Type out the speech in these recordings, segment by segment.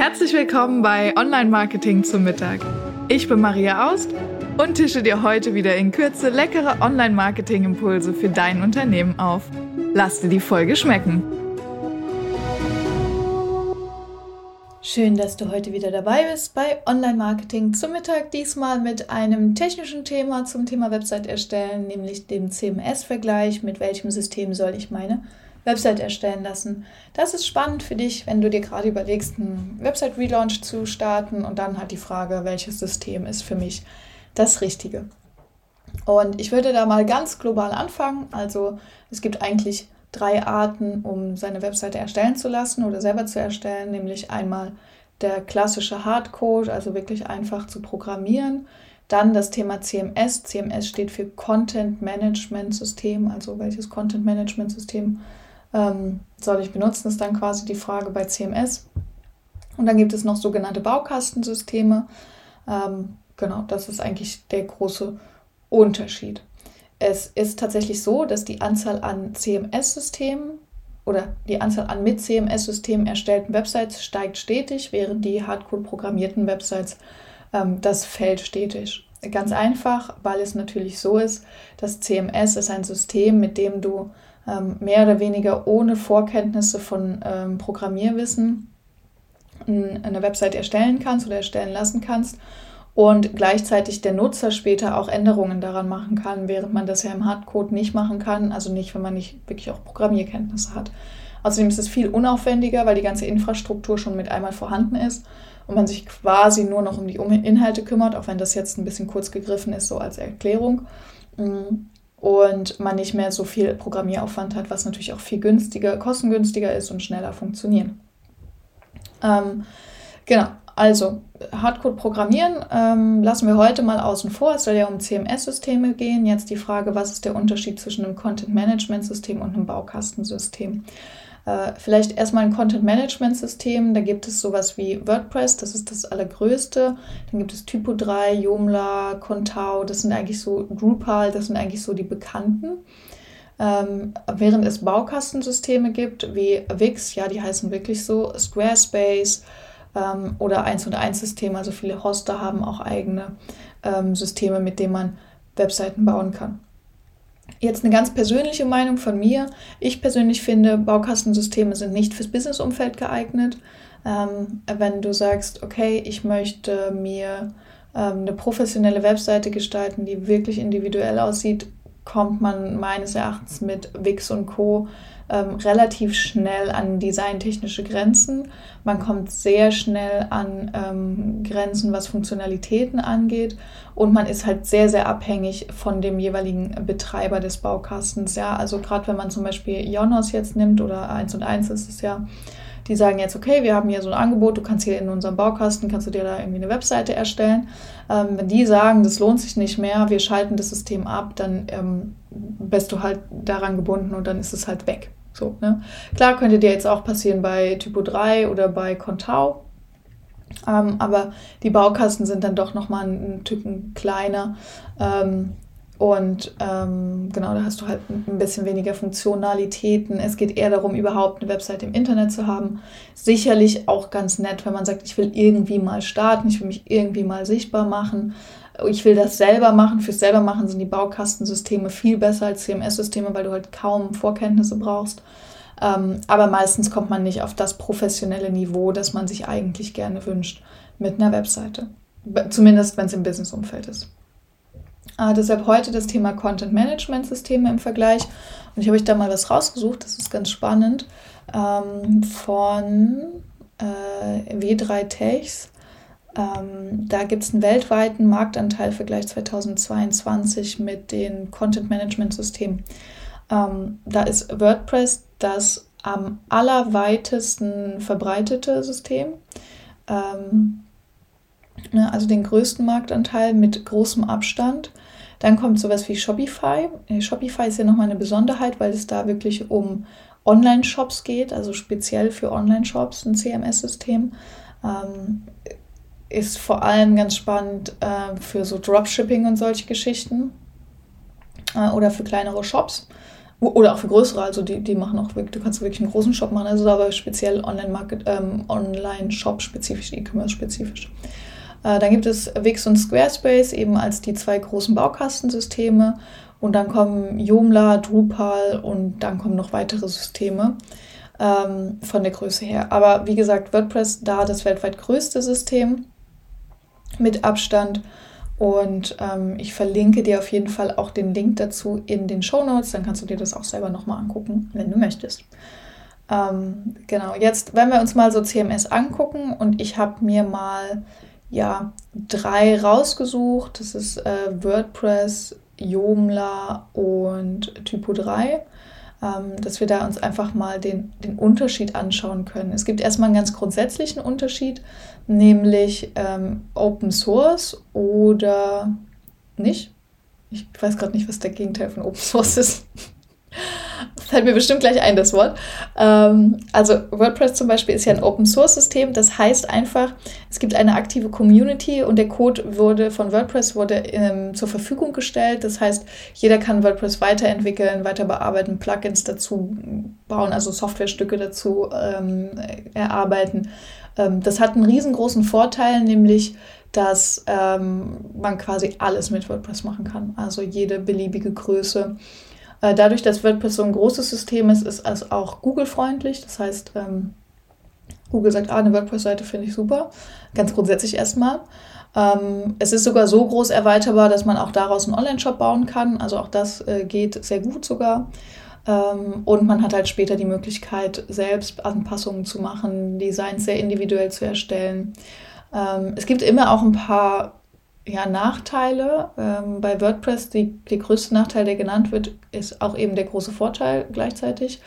Herzlich willkommen bei Online Marketing zum Mittag. Ich bin Maria Aust und tische dir heute wieder in Kürze leckere Online Marketing Impulse für dein Unternehmen auf. Lass dir die Folge schmecken. Schön, dass du heute wieder dabei bist bei Online Marketing zum Mittag. Diesmal mit einem technischen Thema zum Thema Website erstellen, nämlich dem CMS-Vergleich. Mit welchem System soll ich meine Website erstellen lassen. Das ist spannend für dich, wenn du dir gerade überlegst, einen Website-Relaunch zu starten und dann halt die Frage, welches System ist für mich das Richtige. Und ich würde da mal ganz global anfangen. Also es gibt eigentlich drei Arten, um seine Webseite erstellen zu lassen oder selber zu erstellen, nämlich einmal der klassische Hardcode, also wirklich einfach zu programmieren. Dann das Thema CMS. CMS steht für Content Management System, also welches Content Management System ähm, soll ich benutzen, ist dann quasi die Frage bei CMS. Und dann gibt es noch sogenannte Baukastensysteme. Ähm, genau, das ist eigentlich der große Unterschied. Es ist tatsächlich so, dass die Anzahl an CMS-Systemen oder die Anzahl an mit CMS-Systemen erstellten Websites steigt stetig, während die Hardcode-programmierten Websites, ähm, das fällt stetig. Ganz einfach, weil es natürlich so ist, dass CMS ist ein System, mit dem du ähm, mehr oder weniger ohne Vorkenntnisse von ähm, Programmierwissen eine Website erstellen kannst oder erstellen lassen kannst und gleichzeitig der Nutzer später auch Änderungen daran machen kann, während man das ja im Hardcode nicht machen kann, also nicht, wenn man nicht wirklich auch Programmierkenntnisse hat. Außerdem ist es viel unaufwendiger, weil die ganze Infrastruktur schon mit einmal vorhanden ist und man sich quasi nur noch um die Inhalte kümmert, auch wenn das jetzt ein bisschen kurz gegriffen ist, so als Erklärung. Und man nicht mehr so viel Programmieraufwand hat, was natürlich auch viel günstiger, kostengünstiger ist und schneller funktioniert. Ähm, genau, also Hardcode programmieren ähm, lassen wir heute mal außen vor. Es soll ja um CMS-Systeme gehen. Jetzt die Frage, was ist der Unterschied zwischen einem Content-Management-System und einem Baukastensystem? Äh, vielleicht erstmal ein Content-Management-System. Da gibt es sowas wie WordPress, das ist das allergrößte. Dann gibt es Typo 3, Joomla, Contao, das sind eigentlich so Drupal, das sind eigentlich so die bekannten. Ähm, während es Baukastensysteme gibt, wie Wix, ja, die heißen wirklich so, Squarespace ähm, oder 1 und 1 Systeme, also viele Hoster haben auch eigene ähm, Systeme, mit denen man Webseiten bauen kann. Jetzt eine ganz persönliche Meinung von mir. Ich persönlich finde, Baukastensysteme sind nicht fürs Businessumfeld geeignet. Ähm, wenn du sagst, okay, ich möchte mir ähm, eine professionelle Webseite gestalten, die wirklich individuell aussieht, kommt man meines Erachtens mit Wix und Co ähm, relativ schnell an designtechnische Grenzen. Man kommt sehr schnell an ähm, Grenzen, was Funktionalitäten angeht. Und man ist halt sehr, sehr abhängig von dem jeweiligen Betreiber des Baukastens. Ja, also gerade wenn man zum Beispiel Ionos jetzt nimmt oder 1 und 1 ist es ja, die sagen jetzt, okay, wir haben hier so ein Angebot, du kannst hier in unserem Baukasten, kannst du dir da irgendwie eine Webseite erstellen. Ähm, wenn die sagen, das lohnt sich nicht mehr, wir schalten das System ab, dann ähm, bist du halt daran gebunden und dann ist es halt weg. So, ne? Klar könnte dir jetzt auch passieren bei Typo 3 oder bei Contao. Ähm, aber die Baukasten sind dann doch nochmal ein Typen kleiner. Ähm, und ähm, genau, da hast du halt ein bisschen weniger Funktionalitäten. Es geht eher darum, überhaupt eine Website im Internet zu haben. Sicherlich auch ganz nett, wenn man sagt, ich will irgendwie mal starten, ich will mich irgendwie mal sichtbar machen ich will das selber machen. Fürs selber machen sind die Baukastensysteme viel besser als CMS-Systeme, weil du halt kaum Vorkenntnisse brauchst. Ähm, aber meistens kommt man nicht auf das professionelle Niveau, das man sich eigentlich gerne wünscht mit einer Webseite. Zumindest wenn es im Business-Umfeld ist. Äh, deshalb heute das Thema Content-Management-Systeme im Vergleich. Und ich habe euch da mal was rausgesucht, das ist ganz spannend, ähm, von äh, W3 Techs. Ähm, da gibt es einen weltweiten Marktanteil Vergleich 2022 mit den Content-Management-Systemen. Ähm, da ist WordPress das am allerweitesten verbreitete System. Ähm, ne, also den größten Marktanteil mit großem Abstand. Dann kommt sowas wie Shopify. Äh, Shopify ist ja nochmal eine Besonderheit, weil es da wirklich um Online-Shops geht, also speziell für Online-Shops ein CMS-System. Ähm, ist vor allem ganz spannend äh, für so Dropshipping und solche Geschichten äh, oder für kleinere Shops. oder auch für größere, also die, die machen auch wirklich, du kannst wirklich einen großen Shop machen, also aber speziell Online-Market, ähm, Online-Shop spezifisch, E-Commerce spezifisch. Äh, dann gibt es Wix und Squarespace eben als die zwei großen Baukastensysteme und dann kommen Joomla, Drupal und dann kommen noch weitere Systeme ähm, von der Größe her. Aber wie gesagt, WordPress da das weltweit größte System mit Abstand. Und ähm, ich verlinke dir auf jeden Fall auch den Link dazu in den Show Notes. Dann kannst du dir das auch selber nochmal angucken, wenn du möchtest. Ähm, genau, jetzt, wenn wir uns mal so CMS angucken und ich habe mir mal ja drei rausgesucht. Das ist äh, WordPress, Joomla und Typo 3 ähm, dass wir da uns einfach mal den, den Unterschied anschauen können. Es gibt erstmal einen ganz grundsätzlichen Unterschied, nämlich ähm, Open Source oder nicht. Ich weiß gerade nicht, was der Gegenteil von Open Source ist. Fällt mir bestimmt gleich ein, das Wort. Ähm, also WordPress zum Beispiel ist ja ein Open-Source-System. Das heißt einfach, es gibt eine aktive Community und der Code wurde von WordPress wurde ähm, zur Verfügung gestellt. Das heißt, jeder kann WordPress weiterentwickeln, weiter bearbeiten, Plugins dazu bauen, also Softwarestücke dazu ähm, erarbeiten. Ähm, das hat einen riesengroßen Vorteil, nämlich dass ähm, man quasi alles mit WordPress machen kann. Also jede beliebige Größe. Äh, dadurch, dass WordPress so ein großes System ist, ist es auch Google-freundlich. Das heißt, ähm, Google sagt, ah, eine WordPress-Seite finde ich super. Ganz grundsätzlich erstmal. Ähm, es ist sogar so groß erweiterbar, dass man auch daraus einen Online-Shop bauen kann. Also auch das äh, geht sehr gut sogar. Ähm, und man hat halt später die Möglichkeit, selbst Anpassungen zu machen, Designs sehr individuell zu erstellen. Ähm, es gibt immer auch ein paar ja, Nachteile. Ähm, bei WordPress, die, der größte Nachteil, der genannt wird, ist auch eben der große Vorteil gleichzeitig.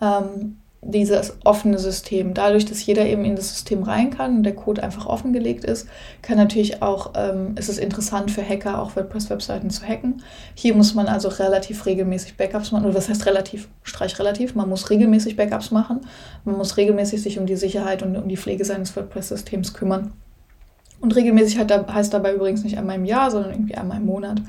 Ähm, dieses offene System. Dadurch, dass jeder eben in das System rein kann und der Code einfach offengelegt ist, kann natürlich auch, ähm, ist es interessant für Hacker, auch WordPress-Webseiten zu hacken. Hier muss man also relativ regelmäßig Backups machen. Oder das heißt relativ, streich relativ, man muss regelmäßig Backups machen. Man muss regelmäßig sich um die Sicherheit und um die Pflege seines WordPress-Systems kümmern. Und regelmäßig heißt dabei übrigens nicht einmal im Jahr, sondern irgendwie einmal im Monat,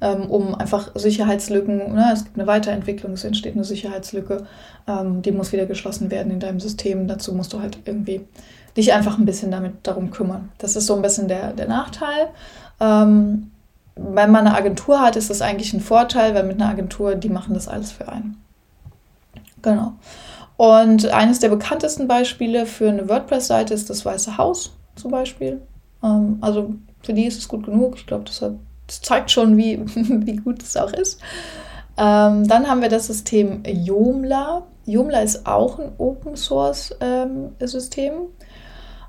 ähm, um einfach Sicherheitslücken, ne, es gibt eine Weiterentwicklung, es entsteht eine Sicherheitslücke, ähm, die muss wieder geschlossen werden in deinem System. Dazu musst du halt irgendwie dich einfach ein bisschen damit darum kümmern. Das ist so ein bisschen der, der Nachteil. Ähm, wenn man eine Agentur hat, ist das eigentlich ein Vorteil, weil mit einer Agentur, die machen das alles für einen. Genau. Und eines der bekanntesten Beispiele für eine WordPress-Seite ist das Weiße Haus zum Beispiel. Ähm, also für die ist es gut genug. Ich glaube, das, das, zeigt schon, wie, wie gut es auch ist. Ähm, dann haben wir das System Joomla. Joomla ist auch ein Open Source ähm, System.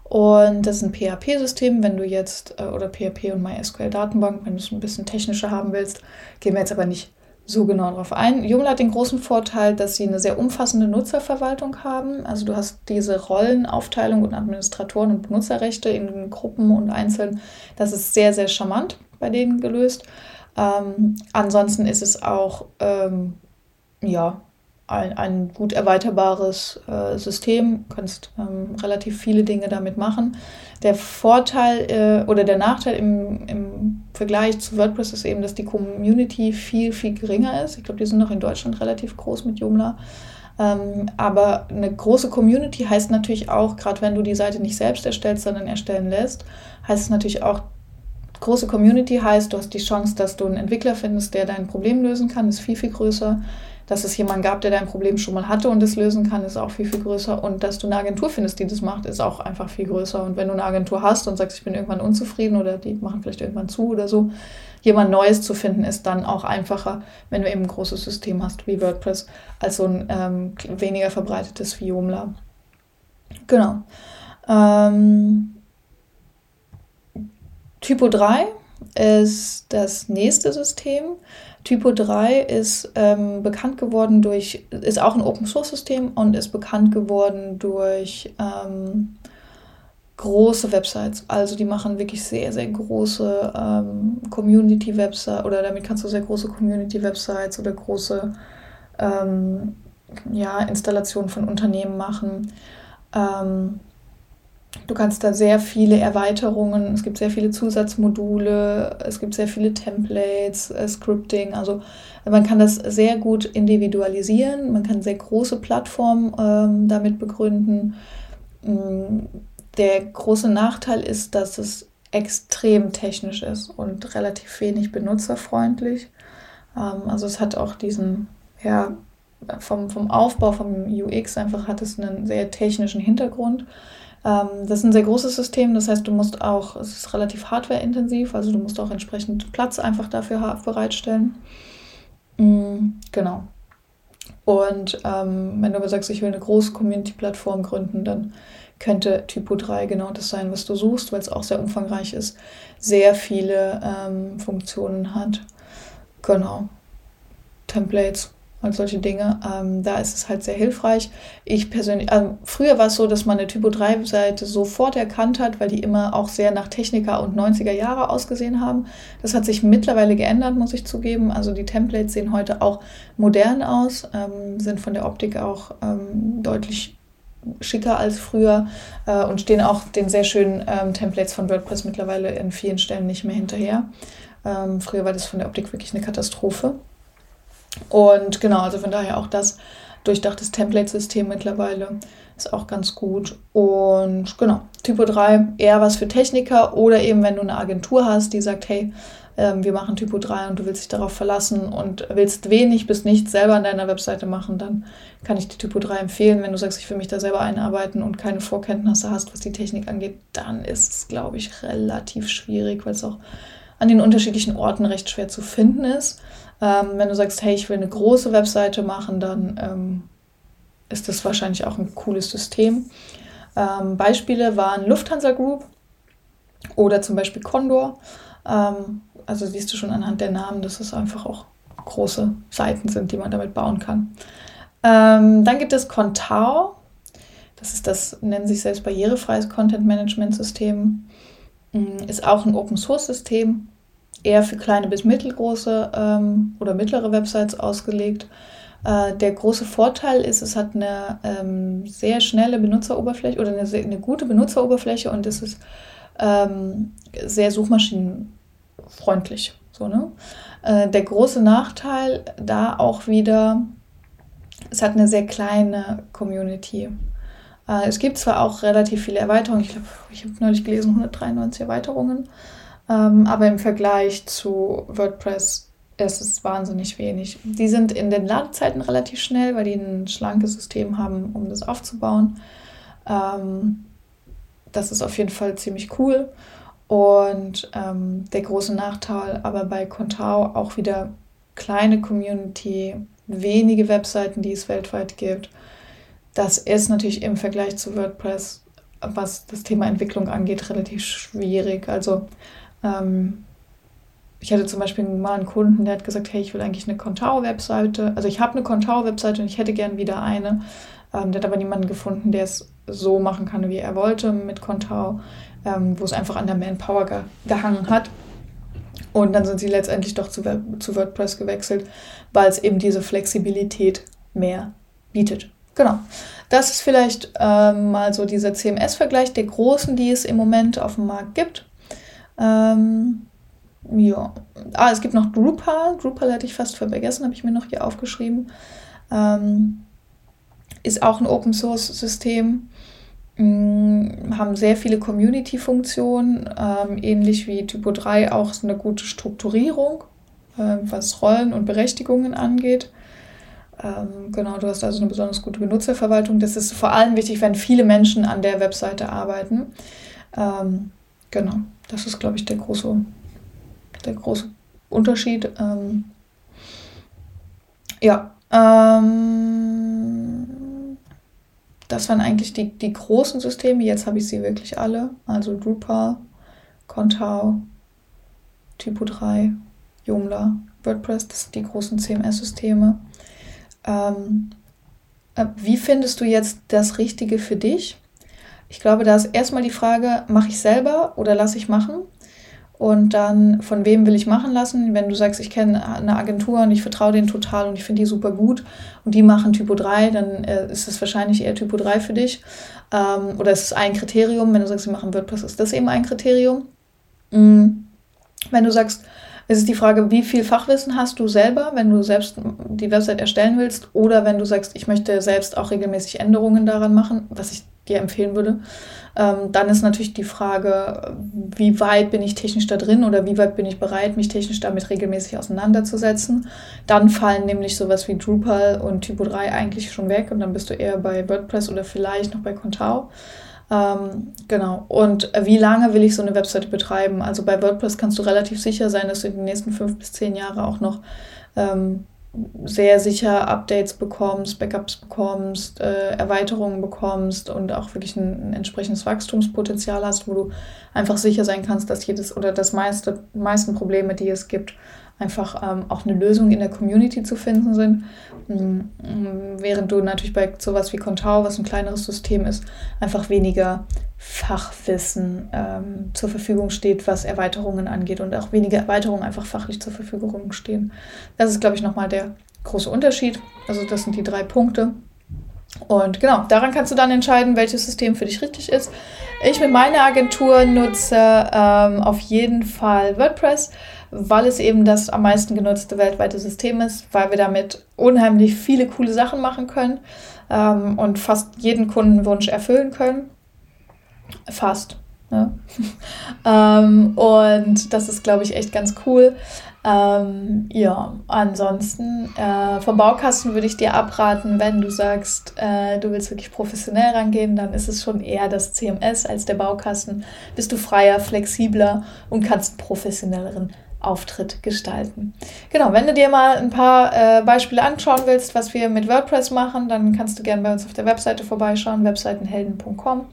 Und das ist ein PHP-System, wenn du jetzt, äh, oder PHP und MySQL-Datenbank, wenn du es ein bisschen technischer haben willst, gehen wir jetzt aber nicht so genau darauf ein. Joomla hat den großen Vorteil, dass sie eine sehr umfassende Nutzerverwaltung haben. Also du hast diese Rollenaufteilung und Administratoren und Benutzerrechte in Gruppen und einzeln. Das ist sehr, sehr charmant bei denen gelöst. Ähm, ansonsten ist es auch ähm, ja, ein, ein gut erweiterbares äh, System. Du kannst ähm, relativ viele Dinge damit machen. Der Vorteil äh, oder der Nachteil im, im Vergleich zu WordPress ist eben, dass die Community viel, viel geringer ist. Ich glaube, die sind noch in Deutschland relativ groß mit Joomla. Ähm, aber eine große Community heißt natürlich auch, gerade wenn du die Seite nicht selbst erstellst, sondern erstellen lässt, heißt es natürlich auch, große Community heißt, du hast die Chance, dass du einen Entwickler findest, der dein Problem lösen kann, ist viel, viel größer dass es jemanden gab, der dein Problem schon mal hatte und das lösen kann, ist auch viel, viel größer. Und dass du eine Agentur findest, die das macht, ist auch einfach viel größer. Und wenn du eine Agentur hast und sagst, ich bin irgendwann unzufrieden oder die machen vielleicht irgendwann zu oder so, jemand Neues zu finden, ist dann auch einfacher, wenn du eben ein großes System hast wie WordPress, als so ein ähm, weniger verbreitetes wie Joomla. Genau. Ähm, Typo 3 ist das nächste System. Typo 3 ist ähm, bekannt geworden durch, ist auch ein Open Source System und ist bekannt geworden durch ähm, große Websites. Also die machen wirklich sehr, sehr große ähm, Community-Websites oder damit kannst du sehr große Community-Websites oder große ähm, ja, Installationen von Unternehmen machen. Ähm, Du kannst da sehr viele Erweiterungen, es gibt sehr viele Zusatzmodule, es gibt sehr viele Templates, äh, Scripting. Also man kann das sehr gut individualisieren, man kann sehr große Plattformen ähm, damit begründen. Mm, der große Nachteil ist, dass es extrem technisch ist und relativ wenig benutzerfreundlich. Ähm, also es hat auch diesen, ja, vom, vom Aufbau, vom UX einfach hat es einen sehr technischen Hintergrund. Ähm, das ist ein sehr großes System, das heißt, du musst auch, es ist relativ hardwareintensiv, also du musst auch entsprechend Platz einfach dafür bereitstellen. Mhm, genau. Und ähm, wenn du aber sagst, ich will eine große Community-Plattform gründen, dann könnte Typo 3 genau das sein, was du suchst, weil es auch sehr umfangreich ist, sehr viele ähm, Funktionen hat. Genau. Templates und solche Dinge. Ähm, da ist es halt sehr hilfreich. Ich persönlich, also früher war es so, dass man eine Typo 3-Seite sofort erkannt hat, weil die immer auch sehr nach Techniker und 90er Jahre ausgesehen haben. Das hat sich mittlerweile geändert, muss ich zugeben. Also die Templates sehen heute auch modern aus, ähm, sind von der Optik auch ähm, deutlich schicker als früher äh, und stehen auch den sehr schönen ähm, Templates von WordPress mittlerweile in vielen Stellen nicht mehr hinterher. Ähm, früher war das von der Optik wirklich eine Katastrophe. Und genau, also von daher auch das durchdachtes Template-System mittlerweile ist auch ganz gut. Und genau, Typo 3 eher was für Techniker oder eben wenn du eine Agentur hast, die sagt, hey, ähm, wir machen Typo 3 und du willst dich darauf verlassen und willst wenig bis nichts selber an deiner Webseite machen, dann kann ich die Typo 3 empfehlen. Wenn du sagst, ich will mich da selber einarbeiten und keine Vorkenntnisse hast, was die Technik angeht, dann ist es, glaube ich, relativ schwierig, weil es auch an den unterschiedlichen Orten recht schwer zu finden ist. Ähm, wenn du sagst, hey, ich will eine große Webseite machen, dann ähm, ist das wahrscheinlich auch ein cooles System. Ähm, Beispiele waren Lufthansa Group oder zum Beispiel Condor. Ähm, also siehst du schon anhand der Namen, dass es einfach auch große Seiten sind, die man damit bauen kann. Ähm, dann gibt es Contao. Das ist das, nennen sich selbst barrierefreies Content Management System. Mm, ist auch ein Open Source System eher für kleine bis mittelgroße ähm, oder mittlere Websites ausgelegt. Äh, der große Vorteil ist, es hat eine ähm, sehr schnelle Benutzeroberfläche oder eine, sehr, eine gute Benutzeroberfläche und es ist ähm, sehr suchmaschinenfreundlich. So, ne? Äh, der große Nachteil da auch wieder, es hat eine sehr kleine Community. Äh, es gibt zwar auch relativ viele Erweiterungen, ich glaube, ich habe neulich gelesen, 193 Erweiterungen. Ähm, aber im Vergleich zu WordPress ist es wahnsinnig wenig. Die sind in den Ladezeiten relativ schnell, weil die ein schlankes System haben, um das aufzubauen. Ähm, das ist auf jeden Fall ziemlich cool. Und ähm, der große Nachteil aber bei Contao auch wieder kleine Community, wenige Webseiten, die es weltweit gibt. Das ist natürlich im Vergleich zu WordPress, was das Thema Entwicklung angeht, relativ schwierig. Also ähm, ich hatte zum Beispiel mal einen Kunden, der hat gesagt, hey, ich will eigentlich eine Contao-Webseite. Also ich habe eine Contao-Webseite und ich hätte gern wieder eine. Ähm, der hat aber niemanden gefunden, der es so machen kann, wie er wollte mit Contao, ähm, wo es einfach an der Manpower ge gehangen hat. Und dann sind sie letztendlich doch zu, zu WordPress gewechselt, weil es eben diese Flexibilität mehr bietet. Genau. Das ist vielleicht ähm, mal so dieser CMS-Vergleich der großen, die es im Moment auf dem Markt gibt. Ähm, ja. Ah, es gibt noch Drupal. Drupal hatte ich fast vergessen, habe ich mir noch hier aufgeschrieben. Ähm, ist auch ein Open Source System. Ähm, haben sehr viele Community-Funktionen, ähm, ähnlich wie Typo 3 auch eine gute Strukturierung, äh, was Rollen und Berechtigungen angeht. Ähm, genau, du hast also eine besonders gute Benutzerverwaltung. Das ist vor allem wichtig, wenn viele Menschen an der Webseite arbeiten. Ähm, genau. Das ist, glaube ich, der große, der große Unterschied. Ähm, ja, ähm, das waren eigentlich die, die großen Systeme. Jetzt habe ich sie wirklich alle. Also Drupal, Contao, Typo 3, Joomla, WordPress, das sind die großen CMS-Systeme. Ähm, äh, wie findest du jetzt das Richtige für dich? Ich glaube, da ist erstmal die Frage, mache ich selber oder lasse ich machen? und dann von wem will ich machen lassen. Wenn du sagst, ich kenne eine Agentur und ich vertraue denen total und ich finde die super gut und die machen Typo 3, dann äh, ist es wahrscheinlich eher Typo 3 für dich. Ähm, oder es ist ein Kriterium. Wenn du sagst, sie machen WordPress, ist das eben ein Kriterium. Mhm. Wenn du sagst, es ist die Frage, wie viel Fachwissen hast du selber, wenn du selbst die Website erstellen willst oder wenn du sagst, ich möchte selbst auch regelmäßig Änderungen daran machen, was ich dir empfehlen würde. Ähm, dann ist natürlich die Frage, wie weit bin ich technisch da drin oder wie weit bin ich bereit, mich technisch damit regelmäßig auseinanderzusetzen. Dann fallen nämlich sowas wie Drupal und Typo 3 eigentlich schon weg und dann bist du eher bei WordPress oder vielleicht noch bei Contao. Ähm, genau. Und wie lange will ich so eine Webseite betreiben? Also bei WordPress kannst du relativ sicher sein, dass du in den nächsten fünf bis zehn Jahre auch noch ähm, sehr sicher Updates bekommst, Backups bekommst, äh, Erweiterungen bekommst und auch wirklich ein, ein, entsprechendes Wachstumspotenzial hast, wo du einfach sicher sein kannst, dass jedes oder das meiste, meisten Probleme, die es gibt, einfach ähm, auch eine Lösung in der Community zu finden sind. Mm, während du natürlich bei sowas wie Contao, was ein kleineres System ist, einfach weniger Fachwissen ähm, zur Verfügung steht, was Erweiterungen angeht und auch weniger Erweiterungen einfach fachlich zur Verfügung stehen. Das ist, glaube ich, nochmal der große Unterschied. Also das sind die drei Punkte. Und genau, daran kannst du dann entscheiden, welches System für dich richtig ist. Ich mit meiner Agentur nutze ähm, auf jeden Fall WordPress weil es eben das am meisten genutzte weltweite System ist, weil wir damit unheimlich viele coole Sachen machen können ähm, und fast jeden Kundenwunsch erfüllen können. Fast. Ne? ähm, und das ist, glaube ich, echt ganz cool. Ähm, ja, ansonsten äh, vom Baukasten würde ich dir abraten, wenn du sagst, äh, du willst wirklich professionell rangehen, dann ist es schon eher das CMS als der Baukasten. Bist du freier, flexibler und kannst einen professionelleren Auftritt gestalten. Genau, wenn du dir mal ein paar äh, Beispiele anschauen willst, was wir mit WordPress machen, dann kannst du gerne bei uns auf der Webseite vorbeischauen, webseitenhelden.com.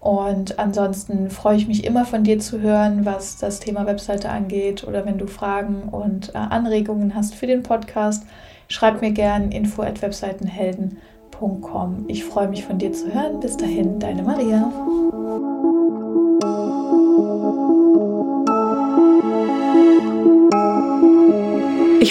Und ansonsten freue ich mich immer von dir zu hören, was das Thema Webseite angeht oder wenn du Fragen und äh, Anregungen hast für den Podcast, schreib mir gerne info at webseitenhelden.com. Ich freue mich von dir zu hören. Bis dahin, deine Maria.